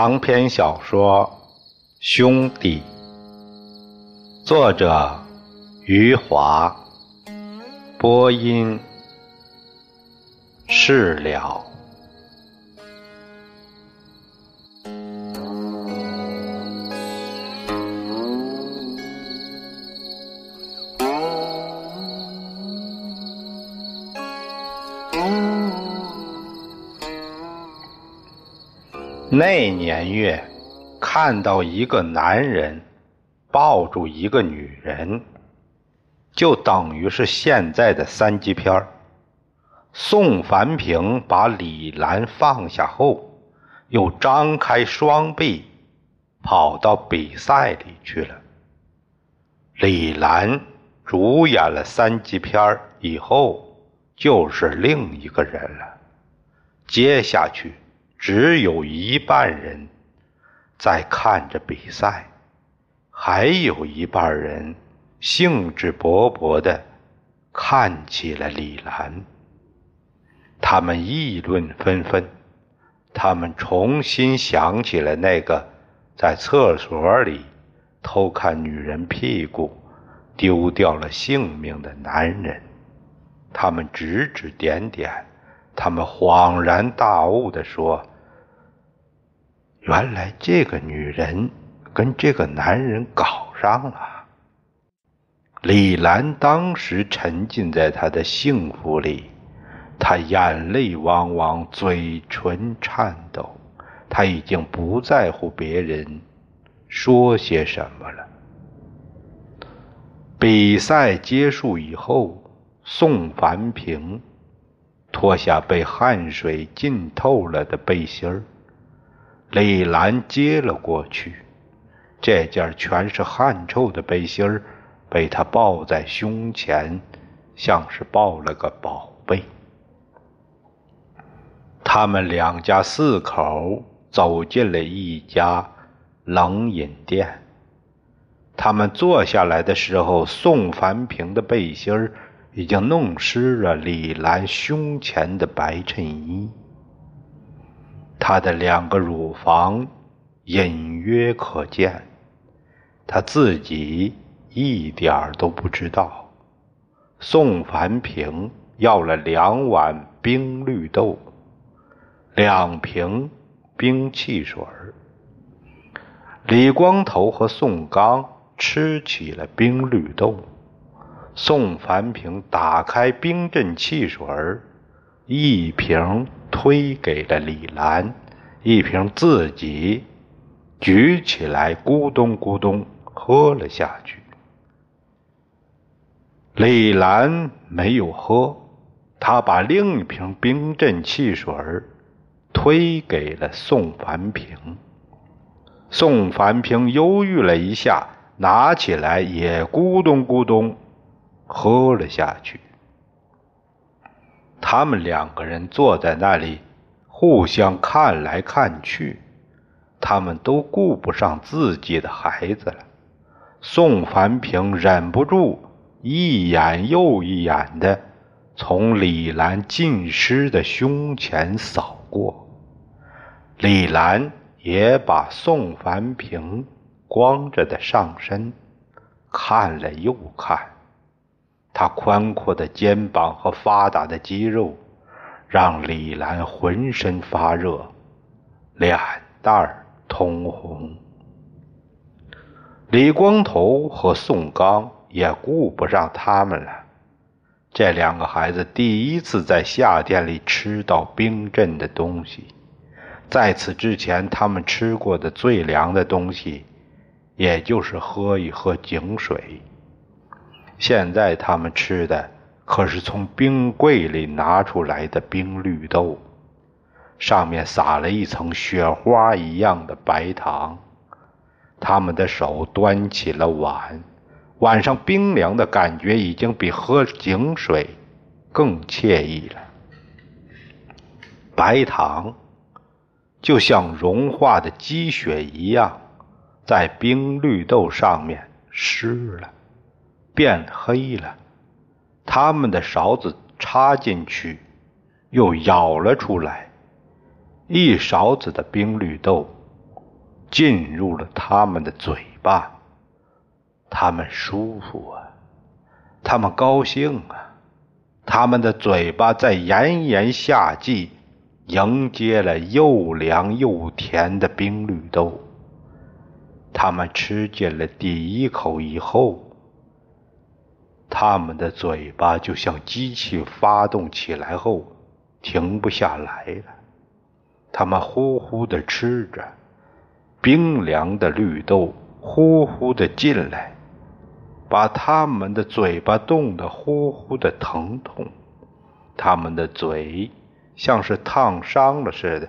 长篇小说《兄弟》，作者余华，播音事了。那年月，看到一个男人抱住一个女人，就等于是现在的三级片宋凡平把李兰放下后，又张开双臂，跑到比赛里去了。李兰主演了三级片以后，就是另一个人了。接下去。只有一半人在看着比赛，还有一半人兴致勃勃地看起了李兰。他们议论纷纷，他们重新想起了那个在厕所里偷看女人屁股、丢掉了性命的男人。他们指指点点。他们恍然大悟地说：“原来这个女人跟这个男人搞上了。”李兰当时沉浸在她的幸福里，她眼泪汪汪，嘴唇颤抖，她已经不在乎别人说些什么了。比赛结束以后，宋凡平。脱下被汗水浸透了的背心儿，李兰接了过去。这件全是汗臭的背心儿被他抱在胸前，像是抱了个宝贝。他们两家四口走进了一家冷饮店。他们坐下来的时候，宋凡平的背心儿。已经弄湿了李兰胸前的白衬衣，他的两个乳房隐约可见，他自己一点儿都不知道。宋凡平要了两碗冰绿豆，两瓶冰汽水李光头和宋刚吃起了冰绿豆。宋凡平打开冰镇汽水一瓶推给了李兰，一瓶自己举起来，咕咚咕咚喝了下去。李兰没有喝，她把另一瓶冰镇汽水推给了宋凡平。宋凡平犹豫了一下，拿起来也咕咚咕咚。喝了下去。他们两个人坐在那里，互相看来看去，他们都顾不上自己的孩子了。宋凡平忍不住一眼又一眼的从李兰浸湿的胸前扫过，李兰也把宋凡平光着的上身看了又看。他宽阔的肩膀和发达的肌肉，让李兰浑身发热，脸蛋儿通红。李光头和宋刚也顾不上他们了。这两个孩子第一次在夏天里吃到冰镇的东西，在此之前，他们吃过的最凉的东西，也就是喝一喝井水。现在他们吃的可是从冰柜里拿出来的冰绿豆，上面撒了一层雪花一样的白糖。他们的手端起了碗，碗上冰凉的感觉已经比喝井水更惬意了。白糖就像融化的积雪一样，在冰绿豆上面湿了。变黑了，他们的勺子插进去，又舀了出来，一勺子的冰绿豆进入了他们的嘴巴，他们舒服啊，他们高兴啊，他们的嘴巴在炎炎夏季迎接了又凉又甜的冰绿豆。他们吃进了第一口以后，他们的嘴巴就像机器发动起来后停不下来了。他们呼呼地吃着，冰凉的绿豆呼呼地进来，把他们的嘴巴冻得呼呼的疼痛。他们的嘴像是烫伤了似的，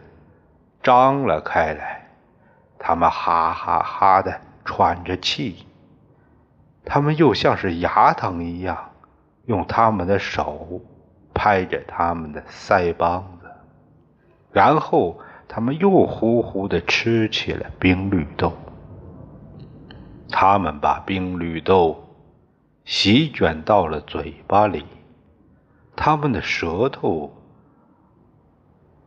张了开来。他们哈哈哈的喘着气，他们又像是牙疼一样，用他们的手拍着他们的腮帮子，然后他们又呼呼的吃起了冰绿豆。他们把冰绿豆席卷到了嘴巴里，他们的舌头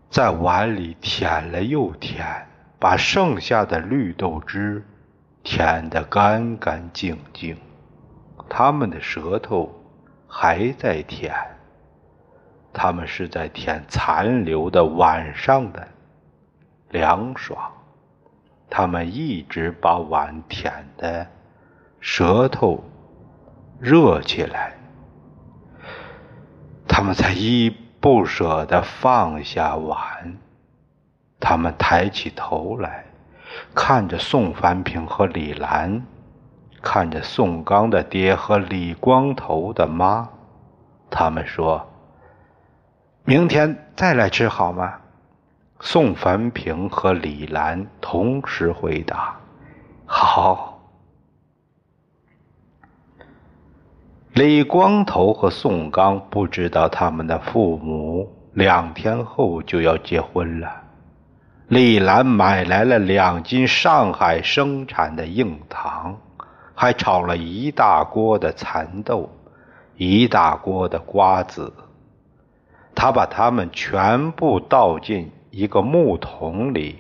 在碗里舔了又舔。把剩下的绿豆汁舔得干干净净，他们的舌头还在舔，他们是在舔残留的晚上的凉爽，他们一直把碗舔的舌头热起来，他们才依不舍得放下碗。他们抬起头来，看着宋凡平和李兰，看着宋刚的爹和李光头的妈。他们说：“明天再来吃好吗？”宋凡平和李兰同时回答：“好。”李光头和宋刚不知道他们的父母两天后就要结婚了。李兰买来了两斤上海生产的硬糖，还炒了一大锅的蚕豆，一大锅的瓜子。他把它们全部倒进一个木桶里，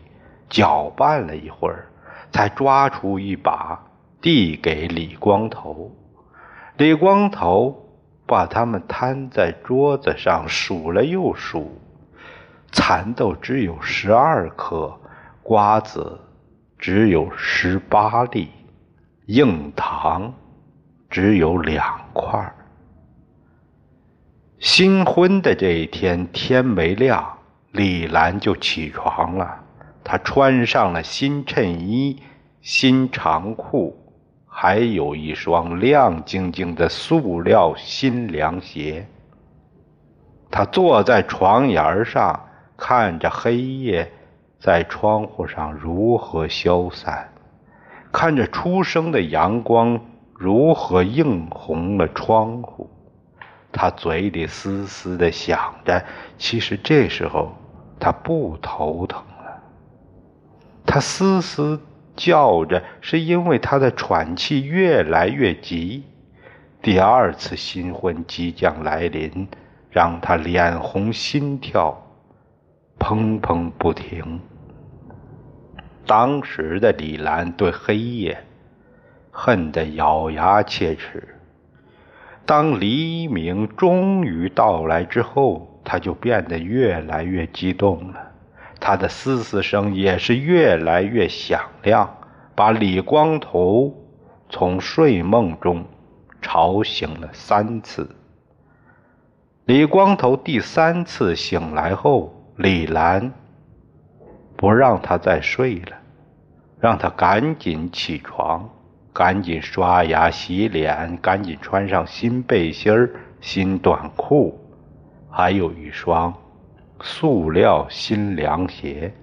搅拌了一会儿，才抓出一把递给李光头。李光头把它们摊在桌子上数了又数。蚕豆只有十二颗，瓜子只有十八粒，硬糖只有两块。新婚的这一天，天没亮，李兰就起床了。她穿上了新衬衣、新长裤，还有一双亮晶晶的塑料新凉鞋。她坐在床沿上。看着黑夜在窗户上如何消散，看着初升的阳光如何映红了窗户，他嘴里嘶嘶的想着：其实这时候他不头疼了。他嘶嘶叫着，是因为他的喘气越来越急。第二次新婚即将来临，让他脸红心跳。砰砰不停。当时的李兰对黑夜恨得咬牙切齿。当黎明终于到来之后，他就变得越来越激动了。他的嘶嘶声也是越来越响亮，把李光头从睡梦中吵醒了三次。李光头第三次醒来后。李兰不让他再睡了，让他赶紧起床，赶紧刷牙洗脸，赶紧穿上新背心儿、新短裤，还有一双塑料新凉鞋。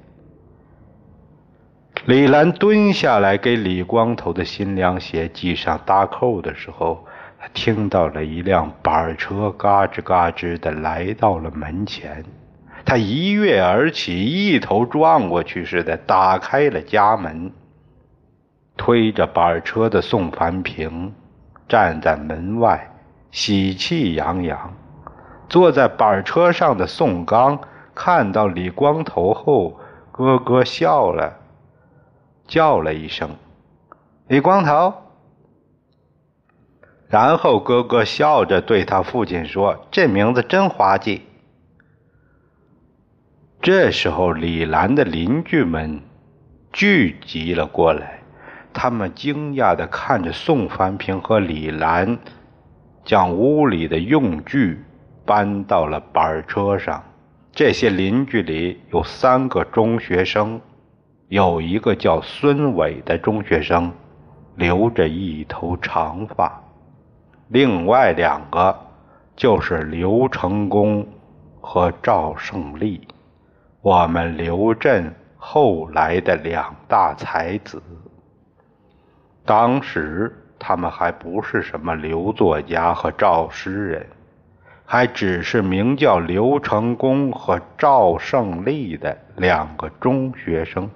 李兰蹲下来给李光头的新凉鞋系上搭扣的时候，他听到了一辆板车嘎吱嘎吱的来到了门前。他一跃而起，一头撞过去似的，打开了家门。推着板车的宋凡平站在门外，喜气洋洋。坐在板车上的宋刚看到李光头后，咯咯笑了，叫了一声：“李光头。”然后哥哥笑着对他父亲说：“这名字真滑稽。”这时候，李兰的邻居们聚集了过来，他们惊讶地看着宋凡平和李兰将屋里的用具搬到了板车上。这些邻居里有三个中学生，有一个叫孙伟的中学生，留着一头长发；另外两个就是刘成功和赵胜利。我们刘镇后来的两大才子，当时他们还不是什么刘作家和赵诗人，还只是名叫刘成功和赵胜利的两个中学生。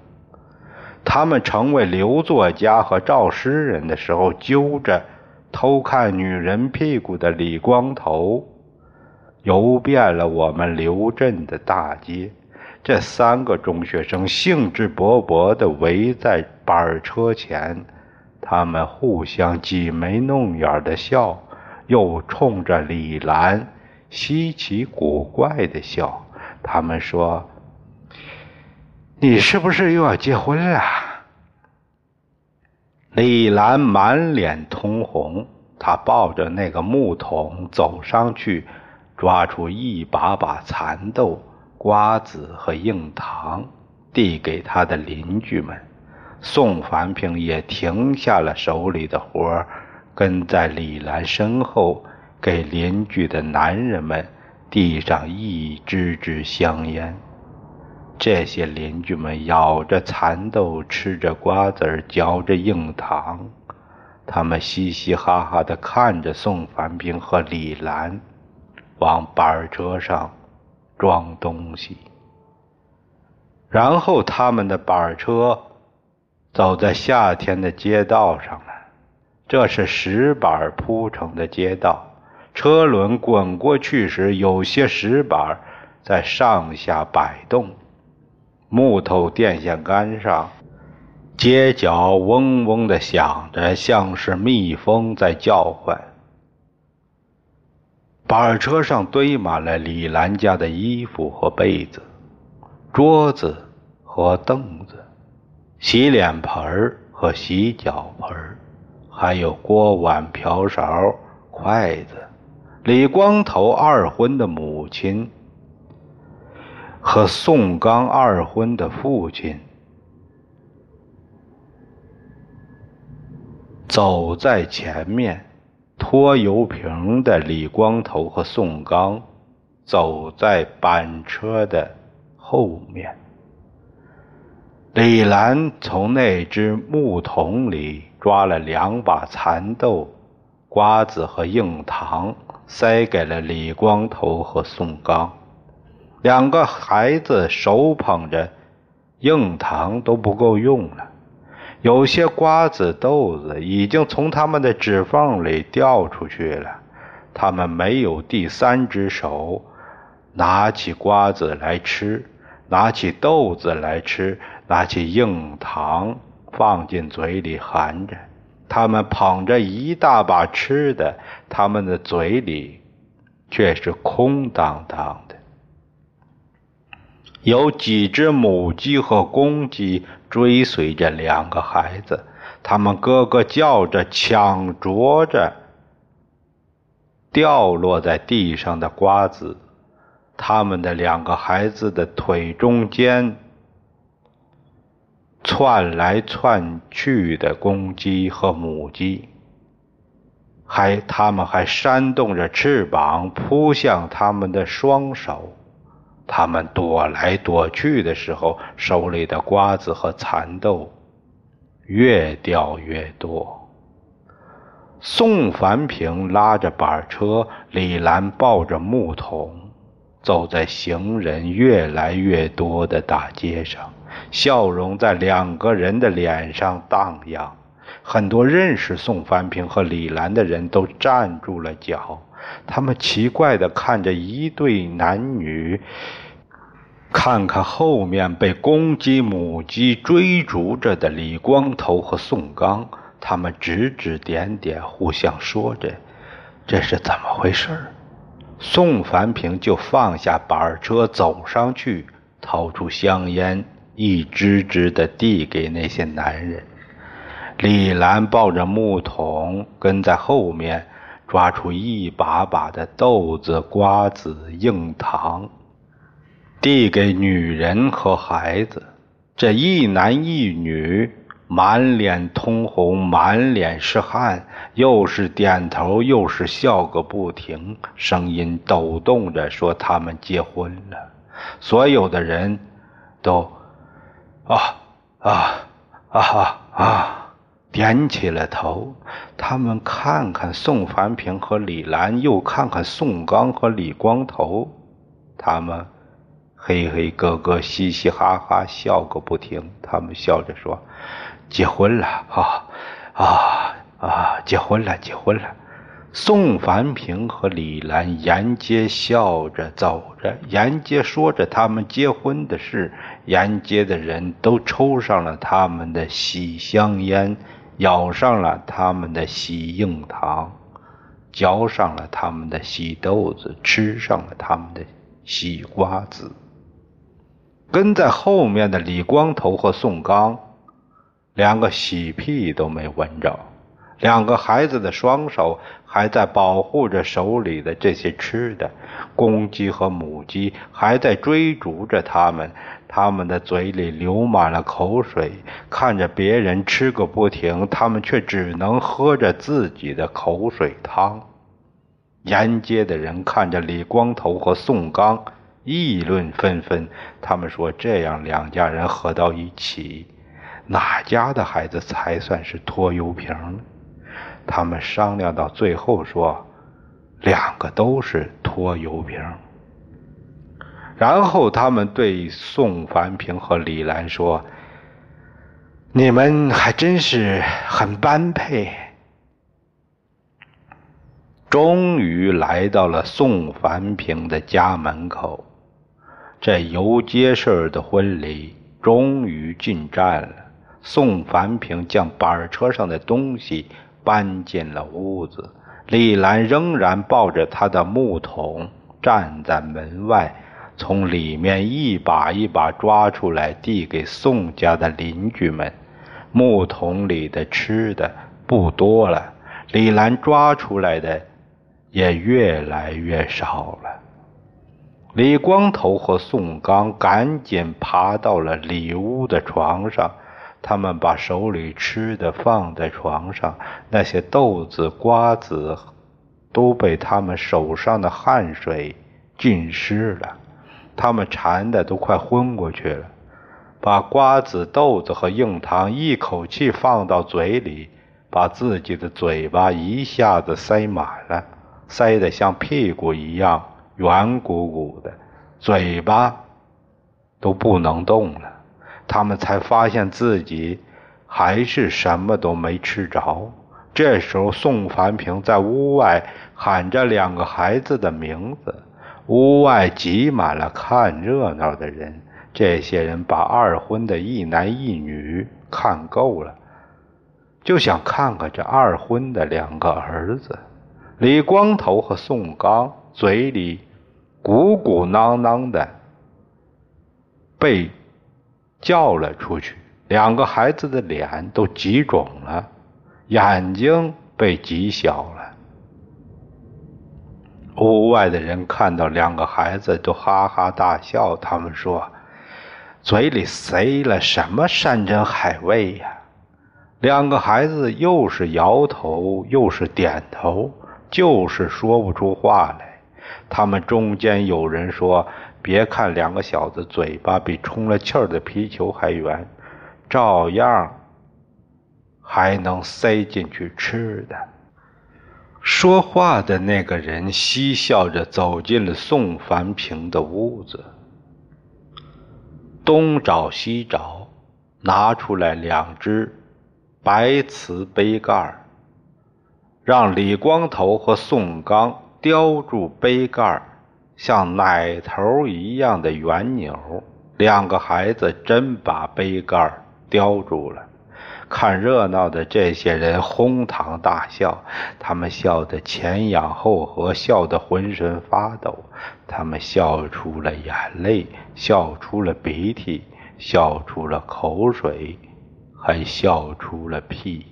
他们成为刘作家和赵诗人的时候，揪着偷看女人屁股的李光头，游遍了我们刘镇的大街。这三个中学生兴致勃勃地围在板车前，他们互相挤眉弄眼的笑，又冲着李兰稀奇古怪的笑。他们说：“你是不是又要结婚了？”李兰满脸通红，她抱着那个木桶走上去，抓出一把把蚕豆。瓜子和硬糖递给他的邻居们，宋凡平也停下了手里的活儿跟在李兰身后，给邻居的男人们递上一支支香烟。这些邻居们咬着蚕豆，吃着瓜子嚼着硬糖，他们嘻嘻哈哈地看着宋凡平和李兰往板车上。装东西，然后他们的板车走在夏天的街道上了。这是石板铺成的街道，车轮滚过去时，有些石板在上下摆动。木头电线杆上，街角嗡嗡的响着，像是蜜蜂在叫唤。板车上堆满了李兰家的衣服和被子、桌子和凳子、洗脸盆和洗脚盆，还有锅碗瓢勺、筷子。李光头二婚的母亲和宋刚二婚的父亲走在前面。拖油瓶的李光头和宋刚走在板车的后面。李兰从那只木桶里抓了两把蚕豆、瓜子和硬糖，塞给了李光头和宋刚。两个孩子手捧着硬糖都不够用了。有些瓜子、豆子已经从他们的指缝里掉出去了，他们没有第三只手拿起瓜子来吃，拿起豆子来吃，拿起硬糖放进嘴里含着。他们捧着一大把吃的，他们的嘴里却是空荡荡的。有几只母鸡和公鸡追随着两个孩子，他们咯咯叫着，抢啄着掉落在地上的瓜子。他们的两个孩子的腿中间窜来窜去的公鸡和母鸡，还他们还扇动着翅膀扑向他们的双手。他们躲来躲去的时候，手里的瓜子和蚕豆越掉越多。宋凡平拉着板车，李兰抱着木桶，走在行人越来越多的大街上，笑容在两个人的脸上荡漾。很多认识宋凡平和李兰的人都站住了脚。他们奇怪地看着一对男女看看后面被公鸡、母鸡追逐着的李光头和宋刚，他们指指点点，互相说着：“这是怎么回事？”宋凡平就放下板车，走上去，掏出香烟，一支支的递给那些男人。李兰抱着木桶跟在后面，抓出一把把的豆子、瓜子、硬糖。递给女人和孩子，这一男一女满脸通红，满脸是汗，又是点头，又是笑个不停，声音抖动着说他们结婚了。所有的人都啊啊啊啊点起了头。他们看看宋凡平和李兰，又看看宋刚和李光头，他们。嘿嘿，咯咯，嘻嘻哈哈，笑个不停。他们笑着说：“结婚了啊啊啊！结婚了，结婚了。”宋凡平和李兰沿街笑着走着，沿街说着他们结婚的事。沿街的人都抽上了他们的喜香烟，咬上了他们的喜硬糖，嚼上了他们的喜豆子，吃上了他们的喜瓜子。跟在后面的李光头和宋刚，两个喜屁都没闻着。两个孩子的双手还在保护着手里的这些吃的，公鸡和母鸡还在追逐着他们，他们的嘴里流满了口水，看着别人吃个不停，他们却只能喝着自己的口水汤。沿街的人看着李光头和宋刚。议论纷纷，他们说：“这样两家人合到一起，哪家的孩子才算是拖油瓶呢？”他们商量到最后说：“两个都是拖油瓶。”然后他们对宋凡平和李兰说：“你们还真是很般配。”终于来到了宋凡平的家门口。这游街式的婚礼终于进站了。宋凡平将板车上的东西搬进了屋子，李兰仍然抱着他的木桶站在门外，从里面一把一把抓出来递给宋家的邻居们。木桶里的吃的不多了，李兰抓出来的也越来越少了。李光头和宋刚赶紧爬到了里屋的床上，他们把手里吃的放在床上，那些豆子、瓜子都被他们手上的汗水浸湿了，他们馋的都快昏过去了，把瓜子、豆子和硬糖一口气放到嘴里，把自己的嘴巴一下子塞满了，塞得像屁股一样。圆鼓鼓的，嘴巴都不能动了。他们才发现自己还是什么都没吃着。这时候，宋凡平在屋外喊着两个孩子的名字，屋外挤满了看热闹的人。这些人把二婚的一男一女看够了，就想看看这二婚的两个儿子李光头和宋刚。嘴里鼓鼓囊囊的被叫了出去，两个孩子的脸都挤肿了，眼睛被挤小了。屋外的人看到两个孩子都哈哈大笑，他们说：“嘴里塞了什么山珍海味呀？”两个孩子又是摇头又是点头，就是说不出话来。他们中间有人说：“别看两个小子嘴巴比充了气儿的皮球还圆，照样还能塞进去吃的。”说话的那个人嬉笑着走进了宋凡平的屋子，东找西找，拿出来两只白瓷杯盖让李光头和宋刚。叼住杯盖像奶头一样的圆钮。两个孩子真把杯盖叼住了。看热闹的这些人哄堂大笑，他们笑得前仰后合，笑得浑身发抖。他们笑出了眼泪，笑出了鼻涕，笑出了口水，还笑出了屁。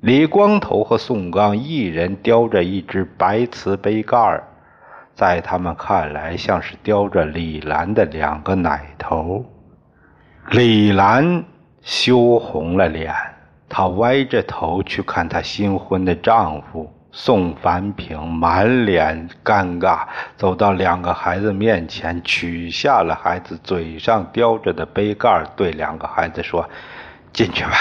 李光头和宋刚一人叼着一只白瓷杯盖儿在他们看来，像是叼着李兰的两个奶头。李兰。羞红了脸，她歪着头去看她新婚的丈夫宋凡平，满脸尴尬，走到两个孩子面前，取下了孩子嘴上叼着的杯盖，对两个孩子说：“进去吧。”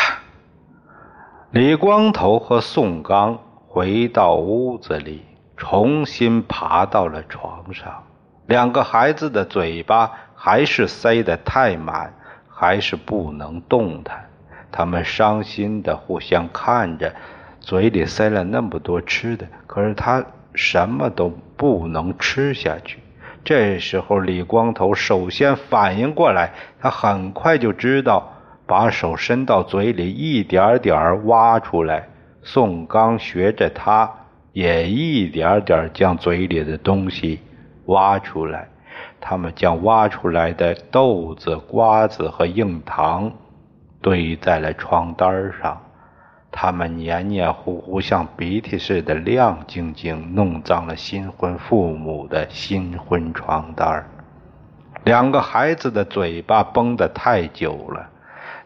李光头和宋刚回到屋子里，重新爬到了床上，两个孩子的嘴巴还是塞得太满。还是不能动弹，他们伤心的互相看着，嘴里塞了那么多吃的，可是他什么都不能吃下去。这时候，李光头首先反应过来，他很快就知道，把手伸到嘴里，一点点挖出来。宋刚学着他，也一点点将嘴里的东西挖出来。他们将挖出来的豆子、瓜子和硬糖堆在了床单上，他们黏黏糊糊，像鼻涕似的亮晶晶，弄脏了新婚父母的新婚床单。两个孩子的嘴巴绷得太久了，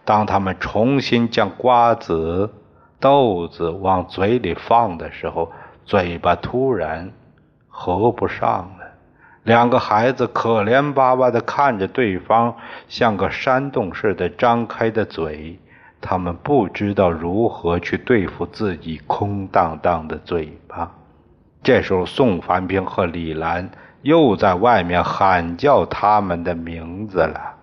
当他们重新将瓜子、豆子往嘴里放的时候，嘴巴突然合不上了。两个孩子可怜巴巴地看着对方，像个山洞似的张开的嘴，他们不知道如何去对付自己空荡荡的嘴巴。这时候，宋凡平和李兰又在外面喊叫他们的名字了。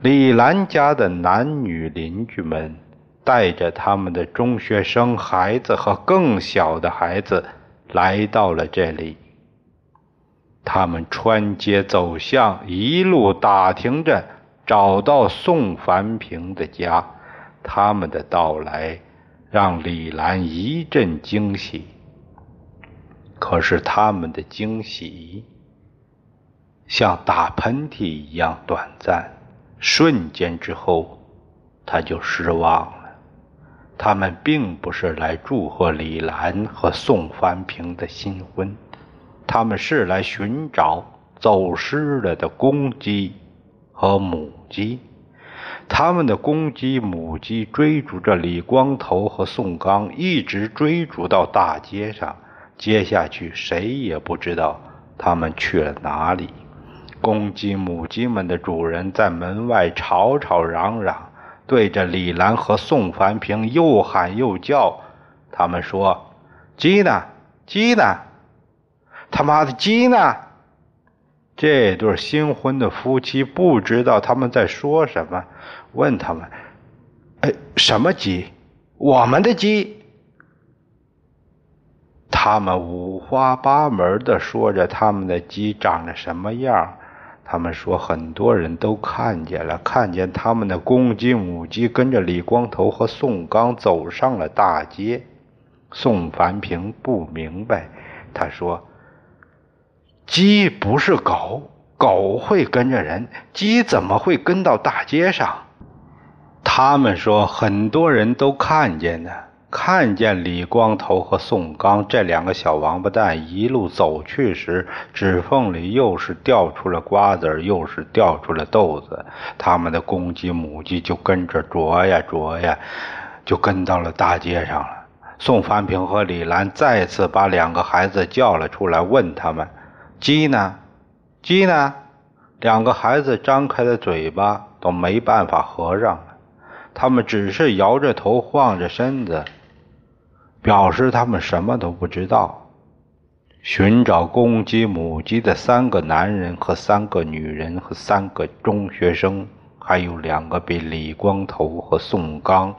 李兰家的男女邻居们带着他们的中学生孩子和更小的孩子来到了这里。他们穿街走巷，一路打听着，找到宋凡平的家。他们的到来让李兰一阵惊喜。可是他们的惊喜像打喷嚏一样短暂，瞬间之后，他就失望了。他们并不是来祝贺李兰和宋凡平的新婚。他们是来寻找走失了的公鸡和母鸡。他们的公鸡、母鸡追逐着李光头和宋刚，一直追逐到大街上。接下去，谁也不知道他们去了哪里。公鸡、母鸡们的主人在门外吵吵嚷嚷，对着李兰和宋凡平又喊又叫。他们说：“鸡呢？鸡呢？”他妈的鸡呢？这对新婚的夫妻不知道他们在说什么，问他们：“哎，什么鸡？我们的鸡？”他们五花八门的说着他们的鸡长得什么样。他们说很多人都看见了，看见他们的公鸡、母鸡跟着李光头和宋刚走上了大街。宋凡平不明白，他说。鸡不是狗，狗会跟着人，鸡怎么会跟到大街上？他们说很多人都看见的，看见李光头和宋刚这两个小王八蛋一路走去时，指缝里又是掉出了瓜子，又是掉出了豆子，他们的公鸡母鸡就跟着啄呀啄呀，就跟到了大街上了。宋凡平和李兰再次把两个孩子叫了出来，问他们。鸡呢？鸡呢？两个孩子张开的嘴巴都没办法合上了，他们只是摇着头，晃着身子，表示他们什么都不知道。寻找公鸡、母鸡的三个男人和三个女人和三个中学生，还有两个比李光头和宋刚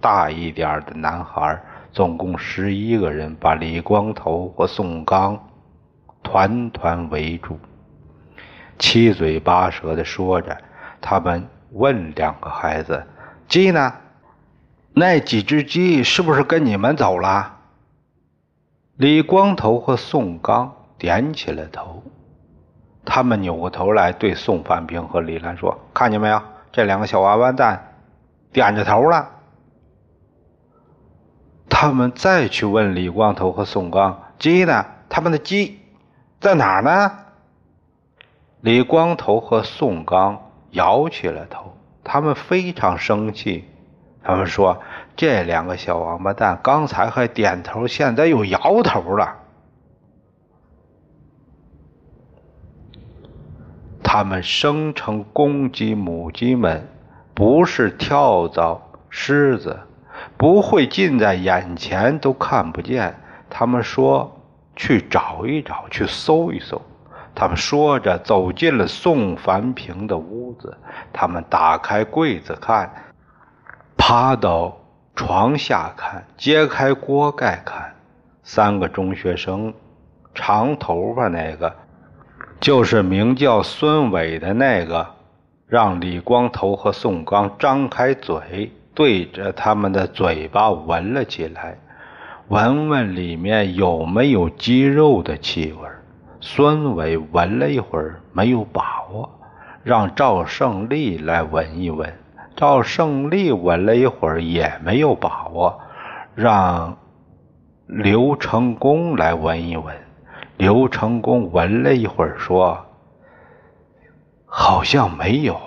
大一点的男孩，总共十一个人，把李光头和宋刚。团团围住，七嘴八舌的说着。他们问两个孩子：“鸡呢？那几只鸡是不是跟你们走了？”李光头和宋刚点起了头。他们扭过头来对宋凡平和李兰说：“看见没有？这两个小娃娃蛋点着头了。”他们再去问李光头和宋刚：“鸡呢？他们的鸡在哪儿呢？”李光头和宋刚摇起了头，他们非常生气。他们说：“这两个小王八蛋刚才还点头，现在又摇头了。”他们声称公鸡、母鸡们不是跳蚤、虱子。不会近在眼前都看不见。他们说去找一找，去搜一搜。他们说着走进了宋凡平的屋子。他们打开柜子看，趴到床下看，揭开锅盖看。三个中学生，长头发那个，就是名叫孙伟的那个，让李光头和宋刚张开嘴。对着他们的嘴巴闻了起来，闻闻里面有没有鸡肉的气味。孙伟闻了一会儿，没有把握，让赵胜利来闻一闻。赵胜利闻了一会儿，也没有把握，让刘成功来闻一闻。刘成功闻了一会儿，说：“好像没有。”